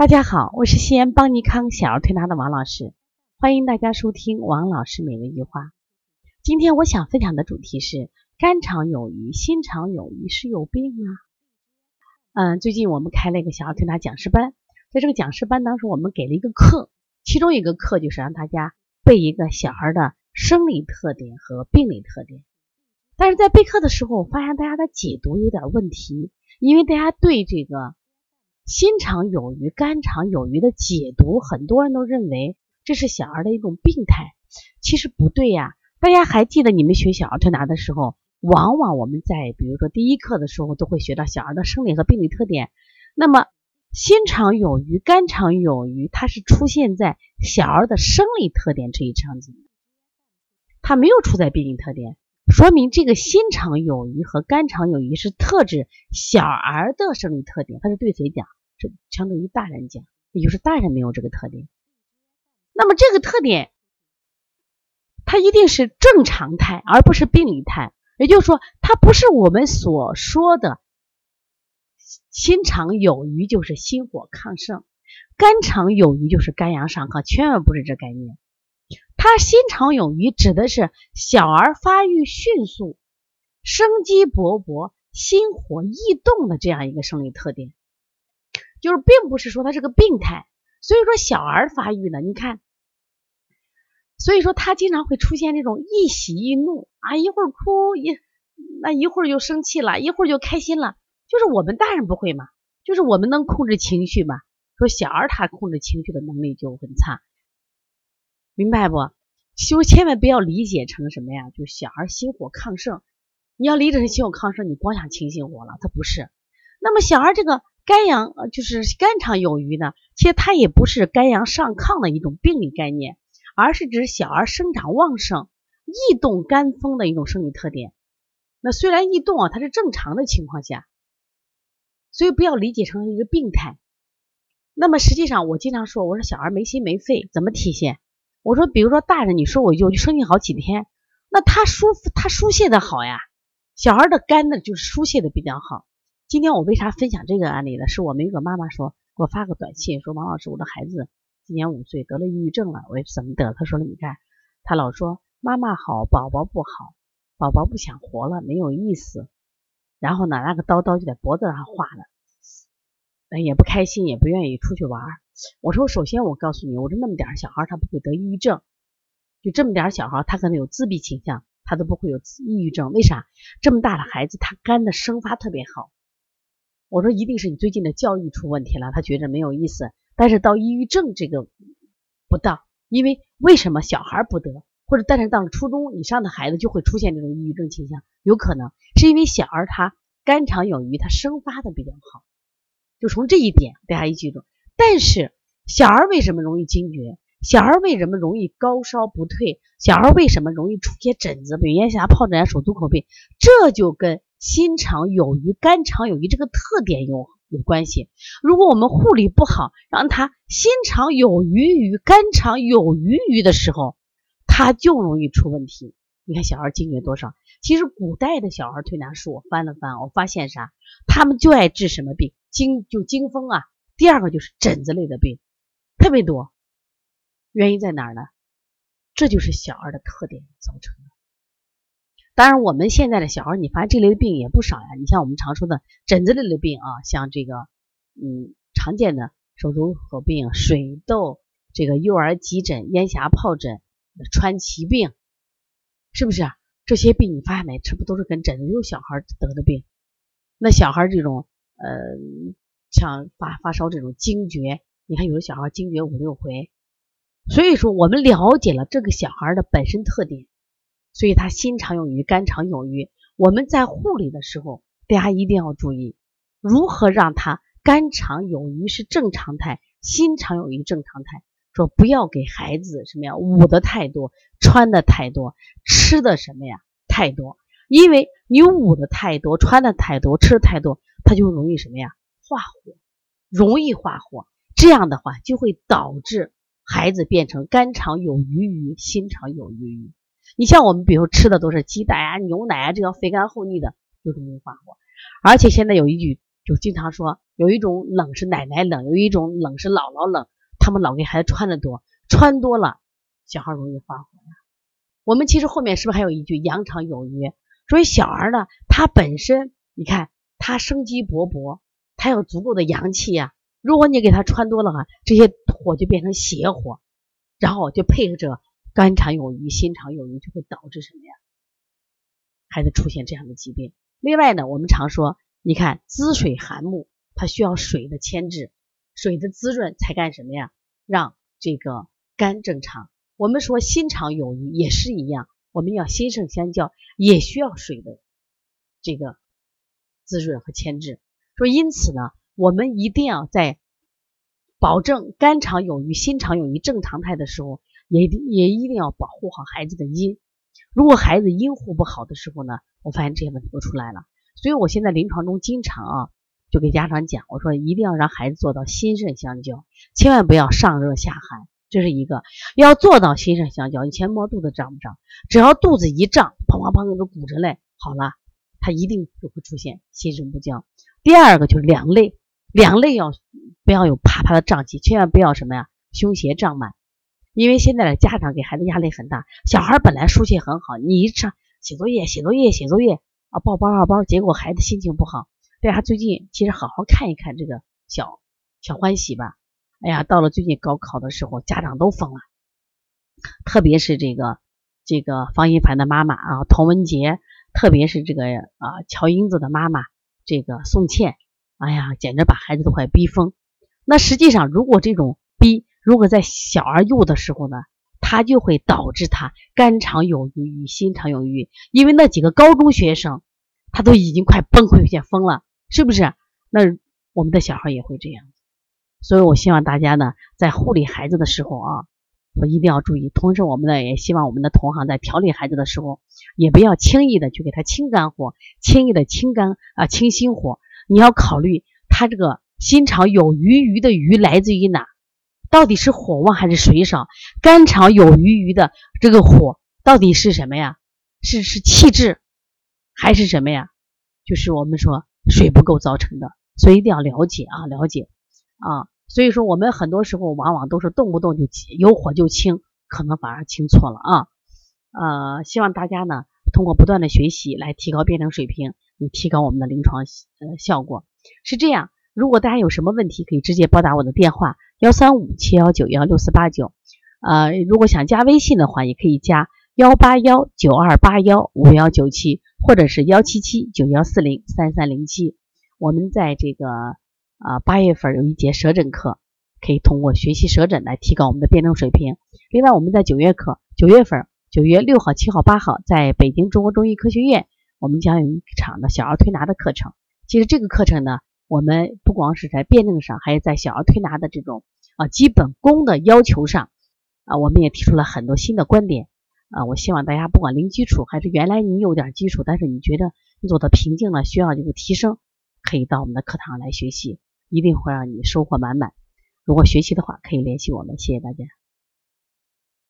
大家好，我是西安邦尼康小儿推拿的王老师，欢迎大家收听王老师每日一句话。今天我想分享的主题是肝肠有余、心肠有余是有病吗？嗯，最近我们开了一个小儿推拿讲师班，在这个讲师班当中，我们给了一个课，其中一个课就是让大家背一个小孩的生理特点和病理特点。但是在备课的时候，我发现大家的解读有点问题，因为大家对这个。心肠有余、肝肠有余的解读，很多人都认为这是小儿的一种病态，其实不对呀。大家还记得你们学小儿推拿的时候，往往我们在比如说第一课的时候都会学到小儿的生理和病理特点。那么心肠有余、肝肠有余，它是出现在小儿的生理特点这一场景，它没有出在病理特点，说明这个心肠有余和肝肠有余是特指小儿的生理特点，它是对谁讲？这相对于大人讲，也就是大人没有这个特点。那么这个特点，它一定是正常态，而不是病理态。也就是说，它不是我们所说的心肠有余就是心火亢盛，肝肠有余就是肝阳上亢，千万不是这概念。他心肠有余指的是小儿发育迅速、生机勃勃、心火易动的这样一个生理特点。就是并不是说他是个病态，所以说小儿发育呢，你看，所以说他经常会出现这种易喜易怒啊，一会儿哭一那一会儿就生气了，一会儿就开心了，就是我们大人不会嘛，就是我们能控制情绪嘛，说小儿他控制情绪的能力就很差，明白不？就千万不要理解成什么呀，就小孩心火亢盛，你要理解成心火亢盛，你光想清心火了，他不是。那么小孩这个。肝阳，就是肝肠有余呢，其实它也不是肝阳上亢的一种病理概念，而是指小儿生长旺盛、易动肝风的一种生理特点。那虽然易动啊，它是正常的情况下，所以不要理解成一个病态。那么实际上，我经常说，我说小孩没心没肺怎么体现？我说，比如说大人，你说我一句，我就生气好几天，那他疏他疏泄的好呀，小孩的肝呢就是疏泄的比较好。今天我为啥分享这个案例呢？是我们一个妈妈说给我发个短信说，王老师，我的孩子今年五岁，得了抑郁症了。我也怎么得？他说了，你看他老说妈妈好，宝宝不好，宝宝不想活了，没有意思。然后呢，那个刀刀就在脖子上划了，也不开心，也不愿意出去玩。我说，首先我告诉你，我说那么点小孩他不会得抑郁症，就这么点小孩他可能有自闭倾向，他都不会有抑郁症。为啥？这么大的孩子他肝的生发特别好。我说一定是你最近的教育出问题了，他觉着没有意思。但是到抑郁症这个不到，因为为什么小孩不得，或者但是到了初中以上的孩子就会出现这种抑郁症倾向？有可能是因为小儿他肝肠有余，他生发的比较好。就从这一点大家一记住。但是小儿为什么容易惊厥？小儿为什么容易高烧不退？小儿为什么容易出现疹子、鼻咽峡疱疹、手足口病？这就跟。心肠有余、肝肠有余这个特点有有关系。如果我们护理不好，让他心肠有余于肝肠有余于的时候，他就容易出问题。你看小孩惊厥多少？其实古代的小儿推拿书我翻了翻，我发现啥？他们就爱治什么病？惊就惊风啊。第二个就是疹子类的病，特别多。原因在哪儿呢？这就是小儿的特点造成的。当然，我们现在的小孩，你发现这类的病也不少呀。你像我们常说的疹子类的病啊，像这个，嗯，常见的手足口病、水痘、这个幼儿急疹、咽峡疱疹、川崎病，是不是？这些病你发现没？这不都是跟疹子有小孩得的病？那小孩这种，呃，像发发烧这种惊厥，你看有的小孩惊厥五六回，所以说我们了解了这个小孩的本身特点。所以他心肠有余，肝肠有余。我们在护理的时候，大家一定要注意，如何让他肝肠有余是正常态，心肠有余正常态。说不要给孩子什么呀捂的太多，穿的太多，吃的什么呀太多。因为你捂的太多，穿的太多，吃的太多，他就容易什么呀化火，容易化火。这样的话就会导致孩子变成肝肠有余余心肠有余余。你像我们，比如吃的都是鸡蛋啊、牛奶啊，这样肥甘厚腻的，就容易化火。而且现在有一句，就经常说，有一种冷是奶奶冷，有一种冷是姥姥冷，他们老给孩子穿的多，穿多了小孩容易发火呀。我们其实后面是不是还有一句阳肠有余？所以小孩呢，他本身你看他生机勃勃，他有足够的阳气呀。如果你给他穿多了哈，这些火就变成邪火，然后就配合着肝肠有余、心肠有余，就会导致什么呀？孩子出现这样的疾病。另外呢，我们常说，你看滋水寒木，它需要水的牵制，水的滋润才干什么呀？让这个肝正常。我们说心肠有余也是一样，我们要心肾相交，也需要水的这个滋润和牵制。说因此呢。我们一定要在保证肝肠有余、心肠有余正常态的时候，也也一定要保护好孩子的阴。如果孩子阴护不好的时候呢，我发现这些问题都出来了。所以我现在临床中经常啊，就给家长讲，我说一定要让孩子做到心肾相交，千万不要上热下寒，这是一个要做到心肾相交。以前摸肚子胀不胀？只要肚子一胀，砰砰砰都鼓着嘞，好了，他一定就会出现心肾不交。第二个就是两肋。两肋要不要有啪啪的胀气，千万不要什么呀，胸胁胀满，因为现在的家长给孩子压力很大，小孩本来书写很好，你一上写作业、写作业、写作业啊，报包报包，结果孩子心情不好。大家最近其实好好看一看这个小小欢喜吧，哎呀，到了最近高考的时候，家长都疯了，特别是这个这个方一凡的妈妈啊，童文杰，特别是这个啊乔英子的妈妈，这个宋茜。哎呀，简直把孩子都快逼疯。那实际上，如果这种逼，如果在小而幼的时候呢，他就会导致他肝肠有余与心肠有余。因为那几个高中学生，他都已经快崩溃、有些疯了，是不是？那我们的小孩也会这样。所以我希望大家呢，在护理孩子的时候啊，我一定要注意。同时，我们呢也希望我们的同行在调理孩子的时候，也不要轻易的去给他清肝火，轻易的清肝啊清心火。你要考虑他这个心肠有余余的余来自于哪？到底是火旺还是水少？肝肠有余余的这个火到底是什么呀？是是气滞还是什么呀？就是我们说水不够造成的，所以一定要了解啊，了解啊。所以说我们很多时候往往都是动不动就急有火就清，可能反而清错了啊。呃，希望大家呢通过不断的学习来提高辩证水平。以提高我们的临床呃效果是这样。如果大家有什么问题，可以直接拨打我的电话幺三五七幺九幺六四八九。呃，如果想加微信的话，也可以加幺八幺九二八幺五幺九七，或者是幺七七九幺四零三三零七。我们在这个啊八月份有一节舌诊课，可以通过学习舌诊来提高我们的辩证水平。另外，我们在九月课，九月份九月六号、七号、八号，在北京中国中医科学院。我们将有一场的小儿推拿的课程。其实这个课程呢，我们不光是在辩证上，还有在小儿推拿的这种啊基本功的要求上啊，我们也提出了很多新的观点啊。我希望大家不管零基础还是原来你有点基础，但是你觉得你走到瓶颈了，需要这个提升，可以到我们的课堂来学习，一定会让你收获满满。如果学习的话，可以联系我们。谢谢大家。